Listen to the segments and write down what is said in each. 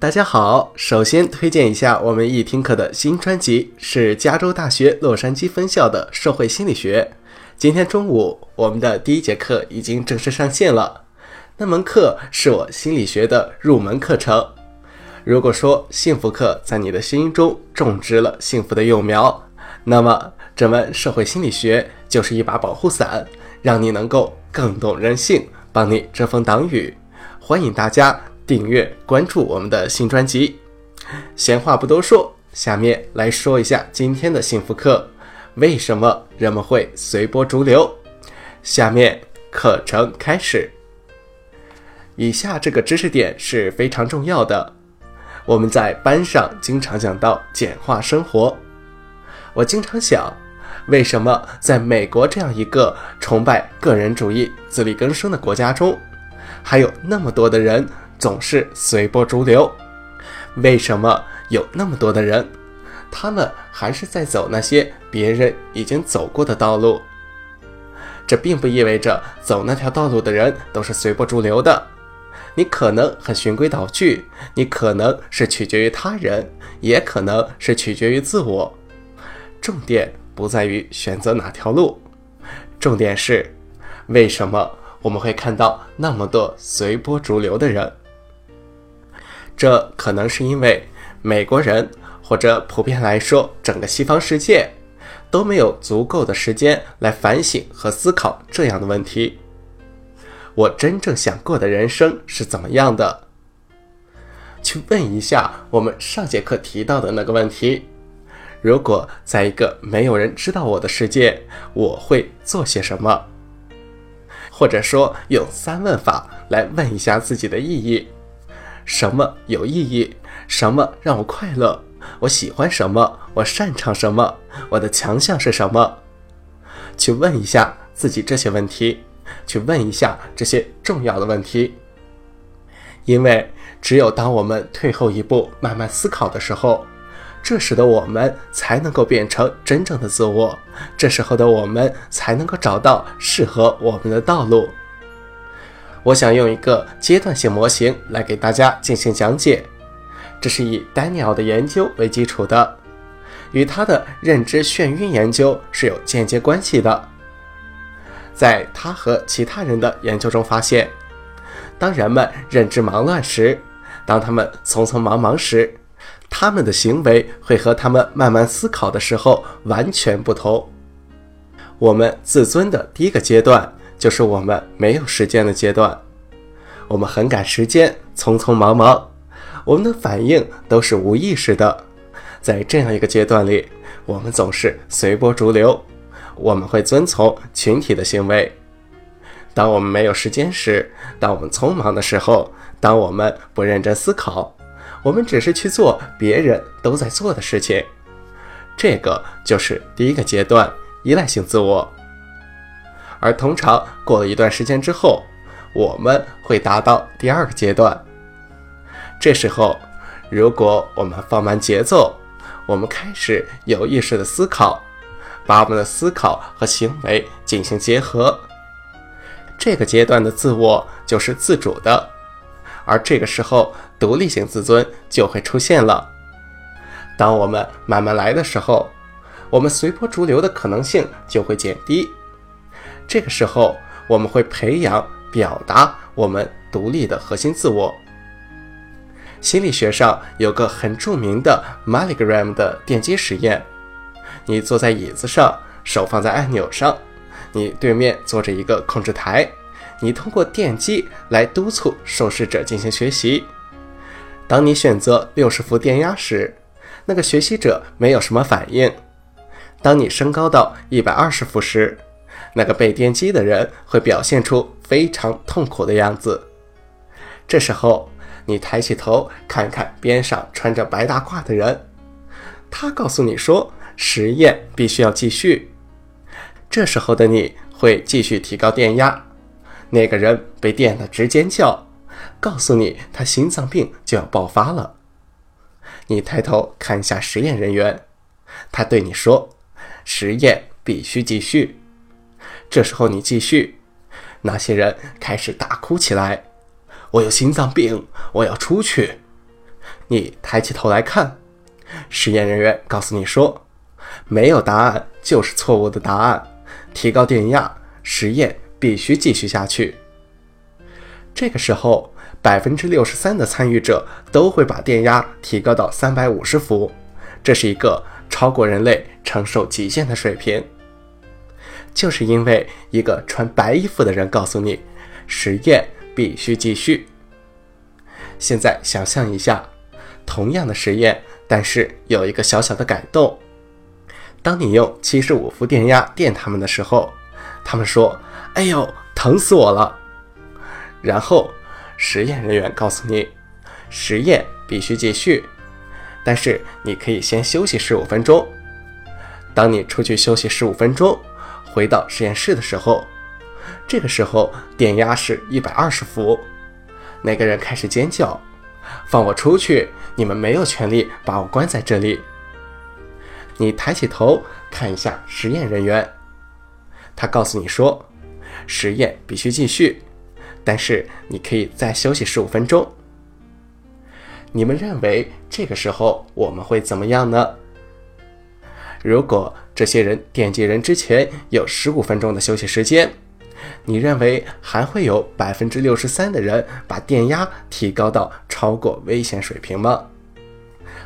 大家好，首先推荐一下我们易听课的新专辑，是加州大学洛杉矶分校的社会心理学。今天中午，我们的第一节课已经正式上线了。那门课是我心理学的入门课程。如果说幸福课在你的心中种植了幸福的幼苗，那么这门社会心理学就是一把保护伞，让你能够更懂人性，帮你遮风挡雨。欢迎大家订阅关注我们的新专辑。闲话不多说，下面来说一下今天的幸福课。为什么人们会随波逐流？下面课程开始。以下这个知识点是非常重要的。我们在班上经常讲到简化生活。我经常想，为什么在美国这样一个崇拜个人主义、自力更生的国家中，还有那么多的人总是随波逐流？为什么有那么多的人？他们还是在走那些别人已经走过的道路。这并不意味着走那条道路的人都是随波逐流的。你可能很循规蹈矩，你可能是取决于他人，也可能是取决于自我。重点不在于选择哪条路，重点是为什么我们会看到那么多随波逐流的人。这可能是因为美国人。或者普遍来说，整个西方世界都没有足够的时间来反省和思考这样的问题。我真正想过的人生是怎么样的？去问一下我们上节课提到的那个问题：如果在一个没有人知道我的世界，我会做些什么？或者说，用三问法来问一下自己的意义：什么有意义？什么让我快乐？我喜欢什么？我擅长什么？我的强项是什么？去问一下自己这些问题，去问一下这些重要的问题。因为只有当我们退后一步，慢慢思考的时候，这时的我们才能够变成真正的自我。这时候的我们才能够找到适合我们的道路。我想用一个阶段性模型来给大家进行讲解。这是以丹尼尔的研究为基础的，与他的认知眩晕研究是有间接关系的。在他和其他人的研究中发现，当人们认知忙乱时，当他们匆匆忙忙时，他们的行为会和他们慢慢思考的时候完全不同。我们自尊的第一个阶段就是我们没有时间的阶段，我们很赶时间，匆匆忙忙。我们的反应都是无意识的，在这样一个阶段里，我们总是随波逐流，我们会遵从群体的行为。当我们没有时间时，当我们匆忙的时候，当我们不认真思考，我们只是去做别人都在做的事情。这个就是第一个阶段，依赖性自我。而通常过了一段时间之后，我们会达到第二个阶段。这时候，如果我们放慢节奏，我们开始有意识的思考，把我们的思考和行为进行结合，这个阶段的自我就是自主的，而这个时候，独立性自尊就会出现了。当我们慢慢来的时候，我们随波逐流的可能性就会减低。这个时候，我们会培养表达我们独立的核心自我。心理学上有个很著名的 Milgram 的电击实验。你坐在椅子上，手放在按钮上，你对面坐着一个控制台，你通过电击来督促受试者进行学习。当你选择六十伏电压时，那个学习者没有什么反应；当你升高到一百二十伏时，那个被电击的人会表现出非常痛苦的样子。这时候。你抬起头看看边上穿着白大褂的人，他告诉你说实验必须要继续。这时候的你会继续提高电压。那个人被电得直尖叫，告诉你他心脏病就要爆发了。你抬头看一下实验人员，他对你说实验必须继续。这时候你继续，那些人开始大哭起来。我有心脏病，我要出去。你抬起头来看，实验人员告诉你说，没有答案就是错误的答案。提高电压，实验必须继续下去。这个时候，百分之六十三的参与者都会把电压提高到三百五十伏，这是一个超过人类承受极限的水平。就是因为一个穿白衣服的人告诉你，实验必须继续。现在想象一下，同样的实验，但是有一个小小的改动。当你用七十五伏电压电他们的时候，他们说：“哎呦，疼死我了。”然后实验人员告诉你，实验必须继续，但是你可以先休息十五分钟。当你出去休息十五分钟，回到实验室的时候，这个时候电压是一百二十伏。那个人开始尖叫：“放我出去！你们没有权利把我关在这里。”你抬起头看一下实验人员，他告诉你说，实验必须继续，但是你可以再休息十五分钟。你们认为这个时候我们会怎么样呢？如果这些人电击人之前有十五分钟的休息时间，你认为还会有百分之六十三的人把电压提高到超过危险水平吗？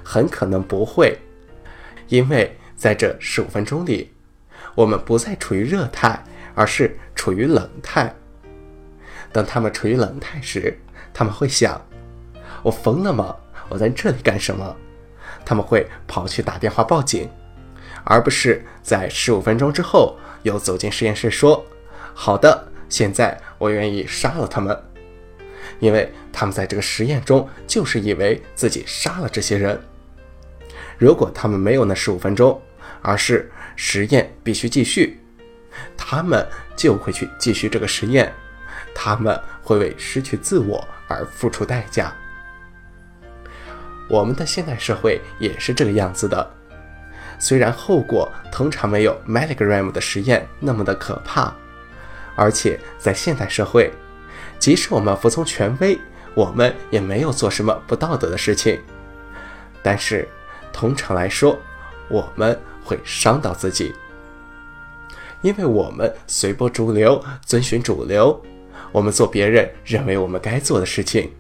很可能不会。因为在这十五分钟里，我们不再处于热态，而是处于冷态。当他们处于冷态时，他们会想：“我疯了吗？我在这里干什么？”他们会跑去打电话报警，而不是在十五分钟之后又走进实验室说：“好的，现在我愿意杀了他们。”因为他们在这个实验中就是以为自己杀了这些人。如果他们没有那十五分钟，而是实验必须继续，他们就会去继续这个实验，他们会为失去自我而付出代价。我们的现代社会也是这个样子的，虽然后果通常没有 Milligram 的实验那么的可怕，而且在现代社会，即使我们服从权威，我们也没有做什么不道德的事情，但是。通常来说，我们会伤到自己，因为我们随波逐流，遵循主流，我们做别人认为我们该做的事情，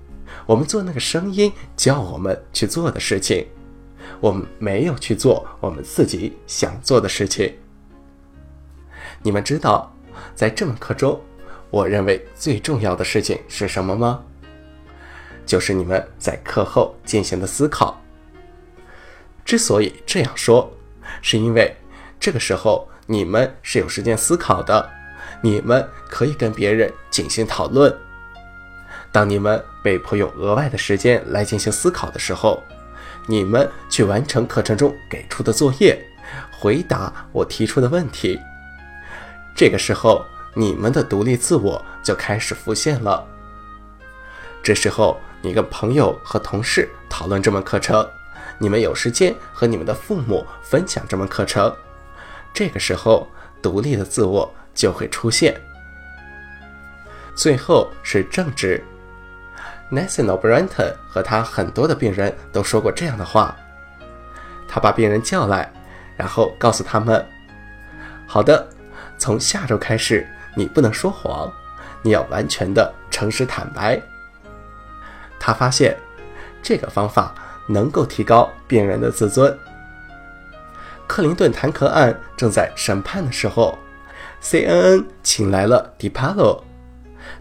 我们做那个声音叫我们去做的事情，我们没有去做我们自己想做的事情。你们知道，在这门课中，我认为最重要的事情是什么吗？就是你们在课后进行的思考。之所以这样说，是因为这个时候你们是有时间思考的，你们可以跟别人进行讨论。当你们被迫用额外的时间来进行思考的时候，你们去完成课程中给出的作业，回答我提出的问题。这个时候，你们的独立自我就开始浮现了。这时候，你跟朋友和同事讨论这门课程。你们有时间和你们的父母分享这门课程，这个时候独立的自我就会出现。最后是正直 Nathan O. Branton 和他很多的病人都说过这样的话。他把病人叫来，然后告诉他们：“好的，从下周开始，你不能说谎，你要完全的诚实坦白。”他发现这个方法。能够提高病人的自尊。克林顿弹劾案正在审判的时候，CNN 请来了 DiPaolo，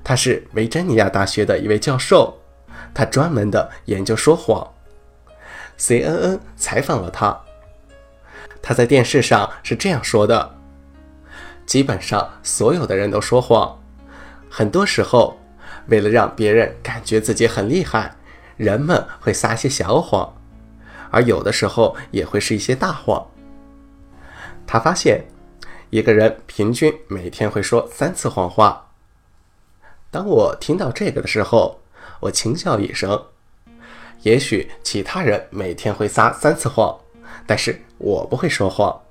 他是维珍尼亚大学的一位教授，他专门的研究说谎。CNN 采访了他，他在电视上是这样说的：基本上所有的人都说谎，很多时候为了让别人感觉自己很厉害。人们会撒些小谎，而有的时候也会是一些大谎。他发现，一个人平均每天会说三次谎话。当我听到这个的时候，我轻笑一声。也许其他人每天会撒三次谎，但是我不会说谎。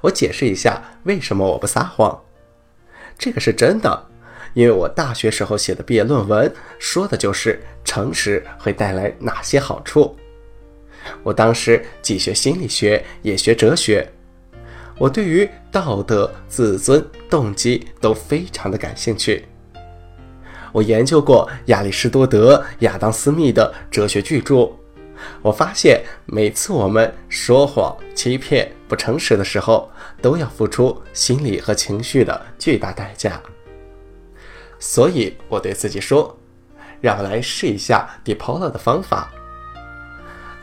我解释一下为什么我不撒谎。这个是真的，因为我大学时候写的毕业论文说的就是诚实会带来哪些好处。我当时既学心理学，也学哲学，我对于道德、自尊、动机都非常的感兴趣。我研究过亚里士多德、亚当·斯密的哲学巨著，我发现每次我们说谎、欺骗、不诚实的时候，都要付出心理和情绪的巨大代价。所以我对自己说：“让我来试一下 Depola 的方法。”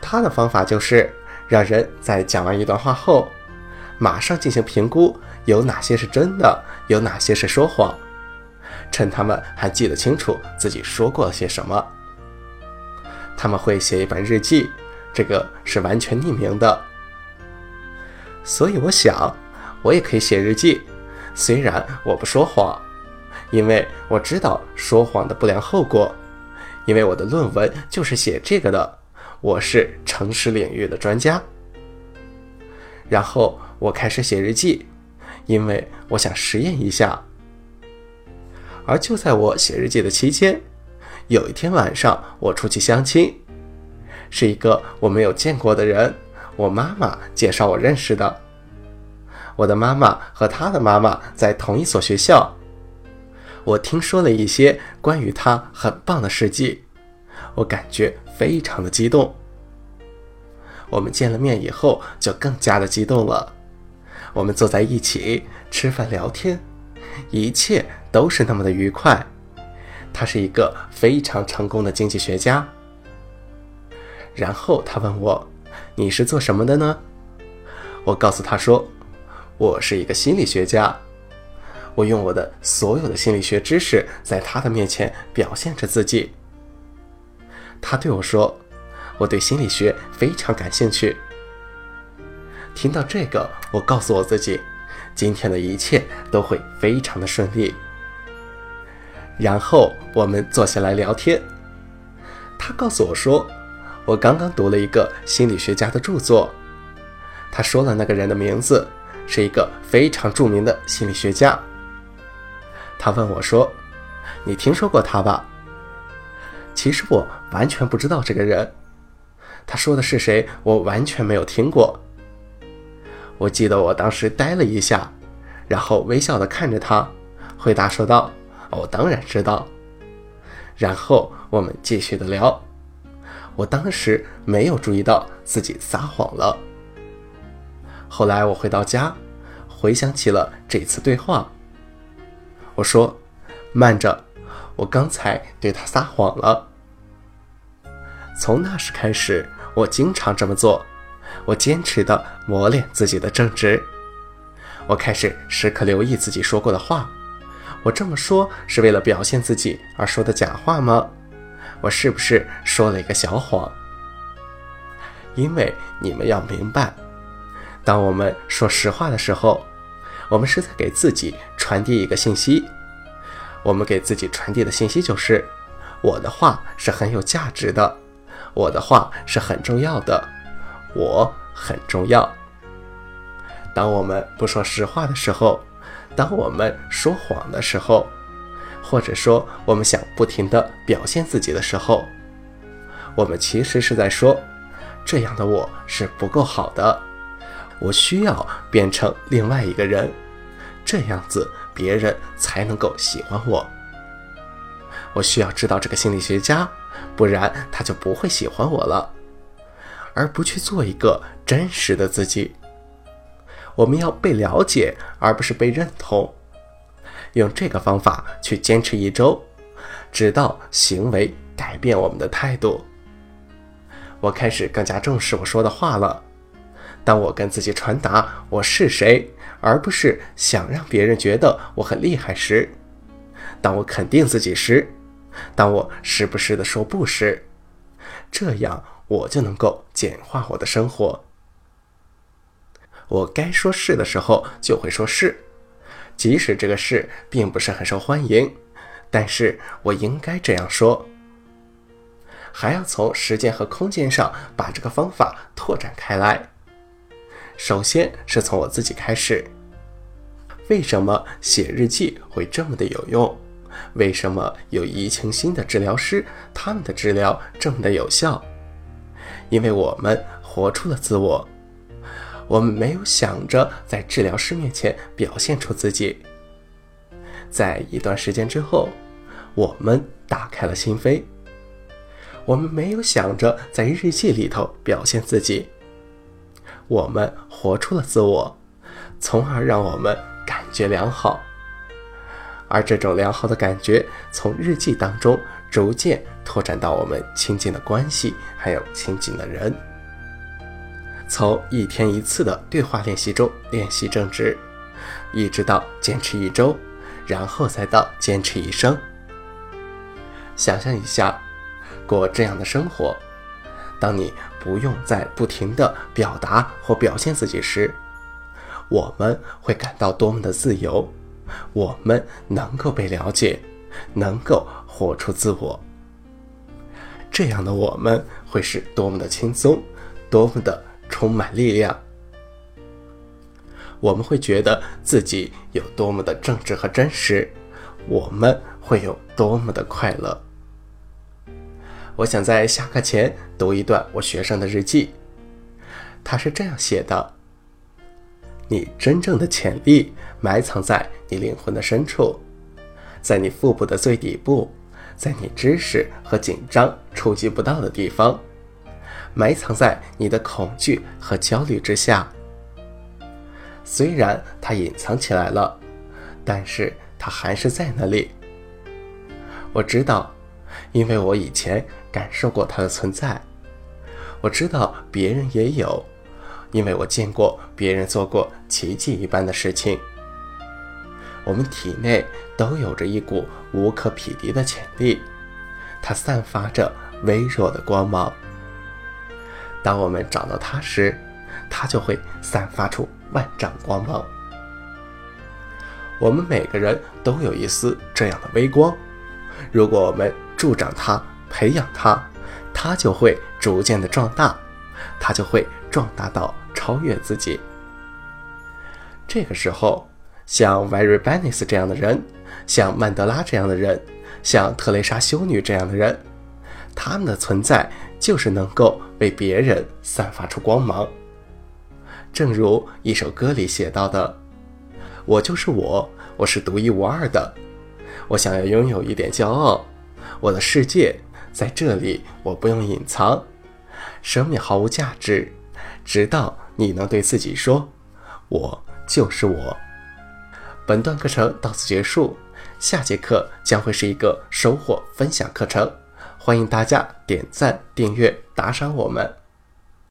他的方法就是让人在讲完一段话后，马上进行评估，有哪些是真的，有哪些是说谎。趁他们还记得清楚自己说过些什么，他们会写一本日记，这个是完全匿名的。所以我想，我也可以写日记，虽然我不说谎，因为我知道说谎的不良后果，因为我的论文就是写这个的，我是诚实领域的专家。然后我开始写日记，因为我想实验一下。而就在我写日记的期间，有一天晚上，我出去相亲，是一个我没有见过的人，我妈妈介绍我认识的。我的妈妈和她的妈妈在同一所学校，我听说了一些关于她很棒的事迹，我感觉非常的激动。我们见了面以后，就更加的激动了。我们坐在一起吃饭聊天，一切。都是那么的愉快。他是一个非常成功的经济学家。然后他问我：“你是做什么的呢？”我告诉他说：“我是一个心理学家。”我用我的所有的心理学知识在他的面前表现着自己。他对我说：“我对心理学非常感兴趣。”听到这个，我告诉我自己，今天的一切都会非常的顺利。然后我们坐下来聊天。他告诉我说，我刚刚读了一个心理学家的著作。他说了那个人的名字，是一个非常著名的心理学家。他问我说：“你听说过他吧？”其实我完全不知道这个人。他说的是谁，我完全没有听过。我记得我当时呆了一下，然后微笑的看着他，回答说道。我当然知道。然后我们继续的聊。我当时没有注意到自己撒谎了。后来我回到家，回想起了这次对话。我说：“慢着，我刚才对他撒谎了。”从那时开始，我经常这么做。我坚持的磨练自己的正直。我开始时刻留意自己说过的话。我这么说是为了表现自己而说的假话吗？我是不是说了一个小谎？因为你们要明白，当我们说实话的时候，我们是在给自己传递一个信息。我们给自己传递的信息就是：我的话是很有价值的，我的话是很重要的，我很重要。当我们不说实话的时候，当我们说谎的时候，或者说我们想不停的表现自己的时候，我们其实是在说：这样的我是不够好的，我需要变成另外一个人，这样子别人才能够喜欢我。我需要知道这个心理学家，不然他就不会喜欢我了，而不去做一个真实的自己。我们要被了解，而不是被认同。用这个方法去坚持一周，直到行为改变我们的态度。我开始更加重视我说的话了。当我跟自己传达我是谁，而不是想让别人觉得我很厉害时；当我肯定自己时；当我时不时的说不时，这样我就能够简化我的生活。我该说是的时候就会说是，即使这个是并不是很受欢迎，但是我应该这样说。还要从时间和空间上把这个方法拓展开来。首先是从我自己开始。为什么写日记会这么的有用？为什么有移情心的治疗师，他们的治疗这么的有效？因为我们活出了自我，我们没有想着在治疗师面前表现出自己。在一段时间之后，我们打开了心扉，我们没有想着在日记里头表现自己，我们活出了自我，从而让我们感觉良好。而这种良好的感觉，从日记当中逐渐拓展到我们亲近的关系，还有亲近的人。从一天一次的对话练习中练习正直，一直到坚持一周，然后再到坚持一生。想象一下，过这样的生活，当你不用再不停的表达或表现自己时，我们会感到多么的自由。我们能够被了解，能够活出自我，这样的我们会是多么的轻松，多么的充满力量。我们会觉得自己有多么的正直和真实，我们会有多么的快乐。我想在下课前读一段我学生的日记，他是这样写的。你真正的潜力埋藏在你灵魂的深处，在你腹部的最底部，在你知识和紧张触及不到的地方，埋藏在你的恐惧和焦虑之下。虽然它隐藏起来了，但是它还是在那里。我知道，因为我以前感受过它的存在。我知道别人也有。因为我见过别人做过奇迹一般的事情，我们体内都有着一股无可匹敌的潜力，它散发着微弱的光芒。当我们找到它时，它就会散发出万丈光芒。我们每个人都有一丝这样的微光，如果我们助长它、培养它，它就会逐渐的壮大，它就会壮大到。超越自己。这个时候，像 Very Benis 这样的人，像曼德拉这样的人，像特蕾莎修女这样的人，他们的存在就是能够为别人散发出光芒。正如一首歌里写到的：“我就是我，我是独一无二的。我想要拥有一点骄傲。我的世界在这里，我不用隐藏。生命毫无价值，直到。”你能对自己说：“我就是我。”本段课程到此结束，下节课将会是一个收获分享课程，欢迎大家点赞、订阅、打赏我们。